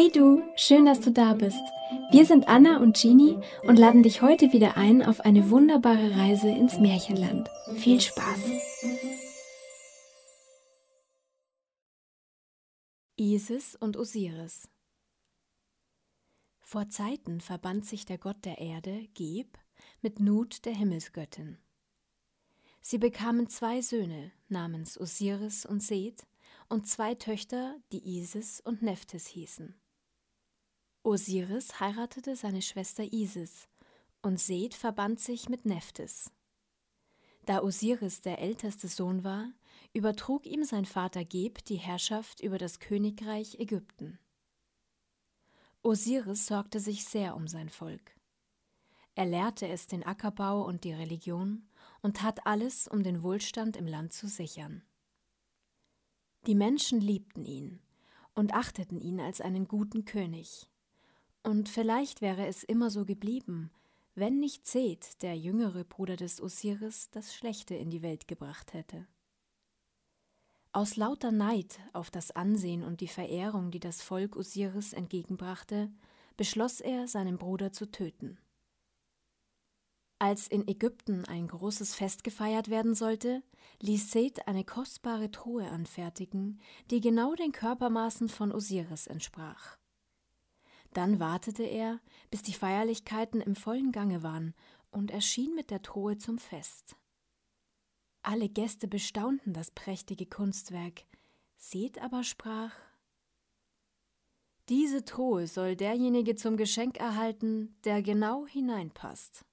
Hey du, schön, dass du da bist. Wir sind Anna und Genie und laden dich heute wieder ein auf eine wunderbare Reise ins Märchenland. Viel Spaß! Isis und Osiris Vor Zeiten verband sich der Gott der Erde, Geb, mit Nut der Himmelsgöttin. Sie bekamen zwei Söhne namens Osiris und Seth und zwei Töchter, die Isis und Nephthys hießen. Osiris heiratete seine Schwester Isis und Seth verband sich mit Nephthys. Da Osiris der älteste Sohn war, übertrug ihm sein Vater Geb die Herrschaft über das Königreich Ägypten. Osiris sorgte sich sehr um sein Volk. Er lehrte es den Ackerbau und die Religion und tat alles, um den Wohlstand im Land zu sichern. Die Menschen liebten ihn und achteten ihn als einen guten König. Und vielleicht wäre es immer so geblieben, wenn nicht Seth, der jüngere Bruder des Osiris, das Schlechte in die Welt gebracht hätte. Aus lauter Neid auf das Ansehen und die Verehrung, die das Volk Osiris entgegenbrachte, beschloss er, seinen Bruder zu töten. Als in Ägypten ein großes Fest gefeiert werden sollte, ließ Seth eine kostbare Truhe anfertigen, die genau den Körpermaßen von Osiris entsprach. Dann wartete er, bis die Feierlichkeiten im vollen Gange waren, und erschien mit der Truhe zum Fest. Alle Gäste bestaunten das prächtige Kunstwerk, Seth aber sprach Diese Truhe soll derjenige zum Geschenk erhalten, der genau hineinpasst.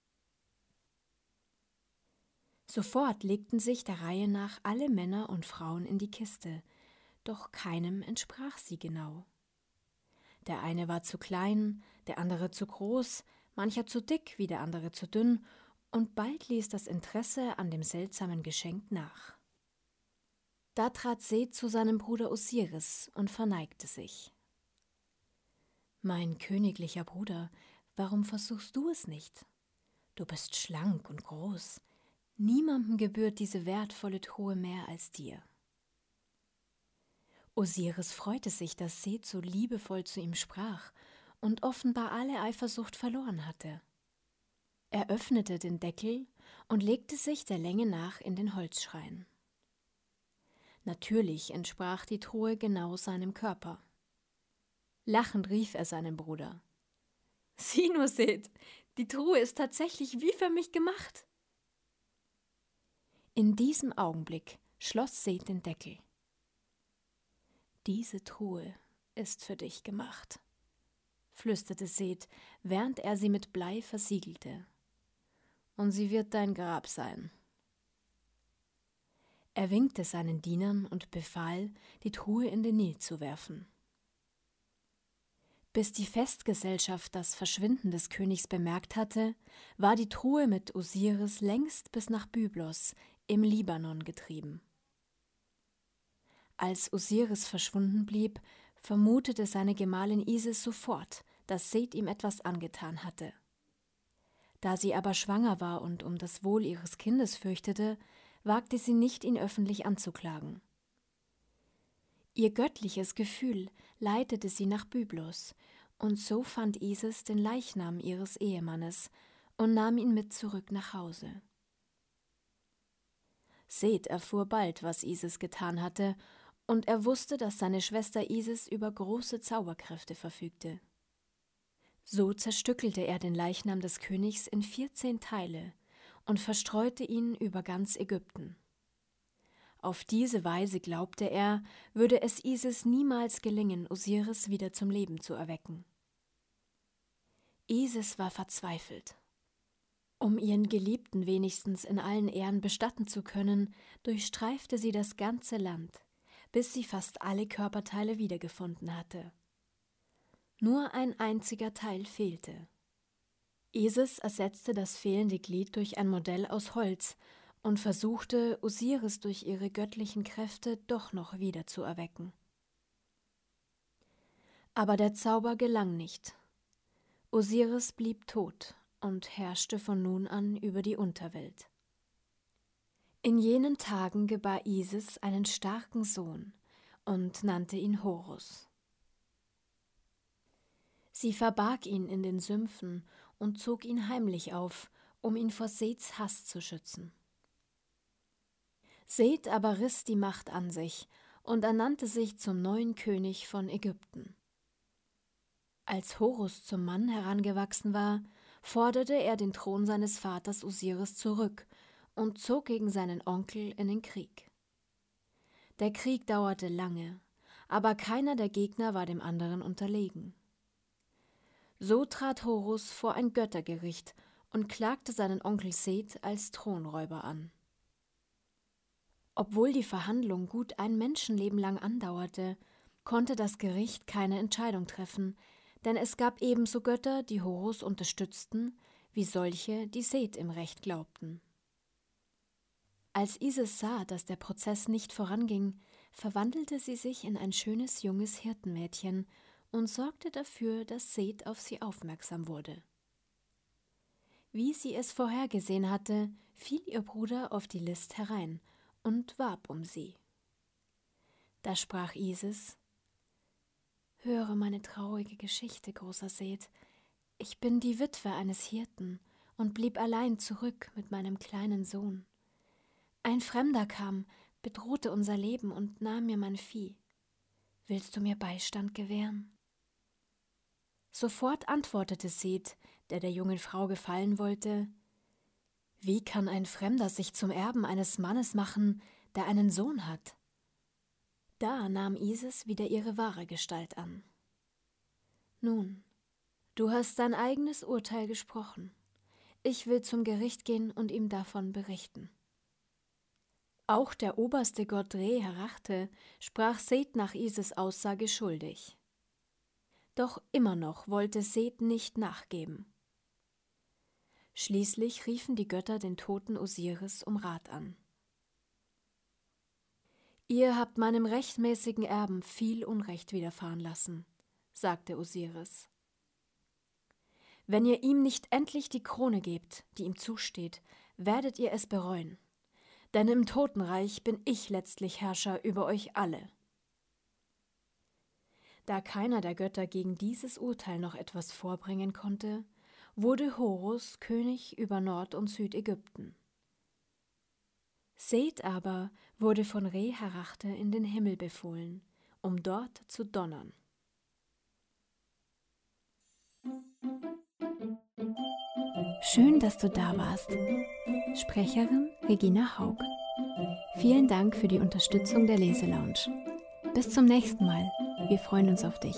Sofort legten sich der Reihe nach alle Männer und Frauen in die Kiste, doch keinem entsprach sie genau. Der eine war zu klein, der andere zu groß, mancher zu dick, wie der andere zu dünn, und bald ließ das Interesse an dem seltsamen Geschenk nach. Da trat Seth zu seinem Bruder Osiris und verneigte sich. Mein königlicher Bruder, warum versuchst du es nicht? Du bist schlank und groß, Niemandem gebührt diese wertvolle Truhe mehr als dir. Osiris freute sich, dass Seth so liebevoll zu ihm sprach und offenbar alle Eifersucht verloren hatte. Er öffnete den Deckel und legte sich der Länge nach in den Holzschrein. Natürlich entsprach die Truhe genau seinem Körper. Lachend rief er seinem Bruder. Sieh nur, Seth, die Truhe ist tatsächlich wie für mich gemacht. In diesem Augenblick schloss Seth den Deckel. Diese Truhe ist für dich gemacht, flüsterte Seth, während er sie mit Blei versiegelte. Und sie wird dein Grab sein. Er winkte seinen Dienern und befahl, die Truhe in den Nil zu werfen. Bis die Festgesellschaft das Verschwinden des Königs bemerkt hatte, war die Truhe mit Osiris längst bis nach Byblos im Libanon getrieben. Als Osiris verschwunden blieb, vermutete seine Gemahlin Isis sofort, dass Seth ihm etwas angetan hatte. Da sie aber schwanger war und um das Wohl ihres Kindes fürchtete, wagte sie nicht, ihn öffentlich anzuklagen. Ihr göttliches Gefühl leitete sie nach Byblos, und so fand Isis den Leichnam ihres Ehemannes und nahm ihn mit zurück nach Hause. Seth erfuhr bald, was Isis getan hatte, und er wusste, dass seine Schwester Isis über große Zauberkräfte verfügte. So zerstückelte er den Leichnam des Königs in vierzehn Teile und verstreute ihn über ganz Ägypten. Auf diese Weise glaubte er, würde es Isis niemals gelingen, Osiris wieder zum Leben zu erwecken. Isis war verzweifelt. Um ihren Geliebten wenigstens in allen Ehren bestatten zu können, durchstreifte sie das ganze Land, bis sie fast alle Körperteile wiedergefunden hatte. Nur ein einziger Teil fehlte. Isis ersetzte das fehlende Glied durch ein Modell aus Holz und versuchte, Osiris durch ihre göttlichen Kräfte doch noch wieder zu erwecken. Aber der Zauber gelang nicht. Osiris blieb tot und herrschte von nun an über die Unterwelt. In jenen Tagen gebar Isis einen starken Sohn und nannte ihn Horus. Sie verbarg ihn in den Sümpfen und zog ihn heimlich auf, um ihn vor Seths Hass zu schützen. Seth aber riss die Macht an sich und ernannte sich zum neuen König von Ägypten. Als Horus zum Mann herangewachsen war, forderte er den Thron seines Vaters Osiris zurück und zog gegen seinen Onkel in den Krieg. Der Krieg dauerte lange, aber keiner der Gegner war dem anderen unterlegen. So trat Horus vor ein Göttergericht und klagte seinen Onkel Seth als Thronräuber an. Obwohl die Verhandlung gut ein Menschenleben lang andauerte, konnte das Gericht keine Entscheidung treffen, denn es gab ebenso Götter, die Horus unterstützten, wie solche, die Seth im Recht glaubten. Als Isis sah, dass der Prozess nicht voranging, verwandelte sie sich in ein schönes junges Hirtenmädchen und sorgte dafür, dass Seth auf sie aufmerksam wurde. Wie sie es vorhergesehen hatte, fiel ihr Bruder auf die List herein und warb um sie. Da sprach Isis: Höre meine traurige Geschichte, großer Seth. Ich bin die Witwe eines Hirten und blieb allein zurück mit meinem kleinen Sohn. Ein Fremder kam, bedrohte unser Leben und nahm mir mein Vieh. Willst du mir Beistand gewähren? Sofort antwortete Seth, der der jungen Frau gefallen wollte, wie kann ein Fremder sich zum Erben eines Mannes machen, der einen Sohn hat? Da nahm Isis wieder ihre wahre Gestalt an. Nun, du hast dein eigenes Urteil gesprochen. Ich will zum Gericht gehen und ihm davon berichten. Auch der oberste Gott Re Herachte sprach Seth nach Isis Aussage schuldig. Doch immer noch wollte Seth nicht nachgeben. Schließlich riefen die Götter den toten Osiris um Rat an. Ihr habt meinem rechtmäßigen Erben viel Unrecht widerfahren lassen, sagte Osiris. Wenn ihr ihm nicht endlich die Krone gebt, die ihm zusteht, werdet ihr es bereuen. Denn im Totenreich bin ich letztlich Herrscher über euch alle. Da keiner der Götter gegen dieses Urteil noch etwas vorbringen konnte, wurde Horus König über Nord- und Südägypten. Seth aber wurde von Re Harachte in den Himmel befohlen, um dort zu donnern. Schön, dass du da warst. Sprecherin Regina Haug. Vielen Dank für die Unterstützung der Leselounge. Bis zum nächsten Mal. Wir freuen uns auf dich.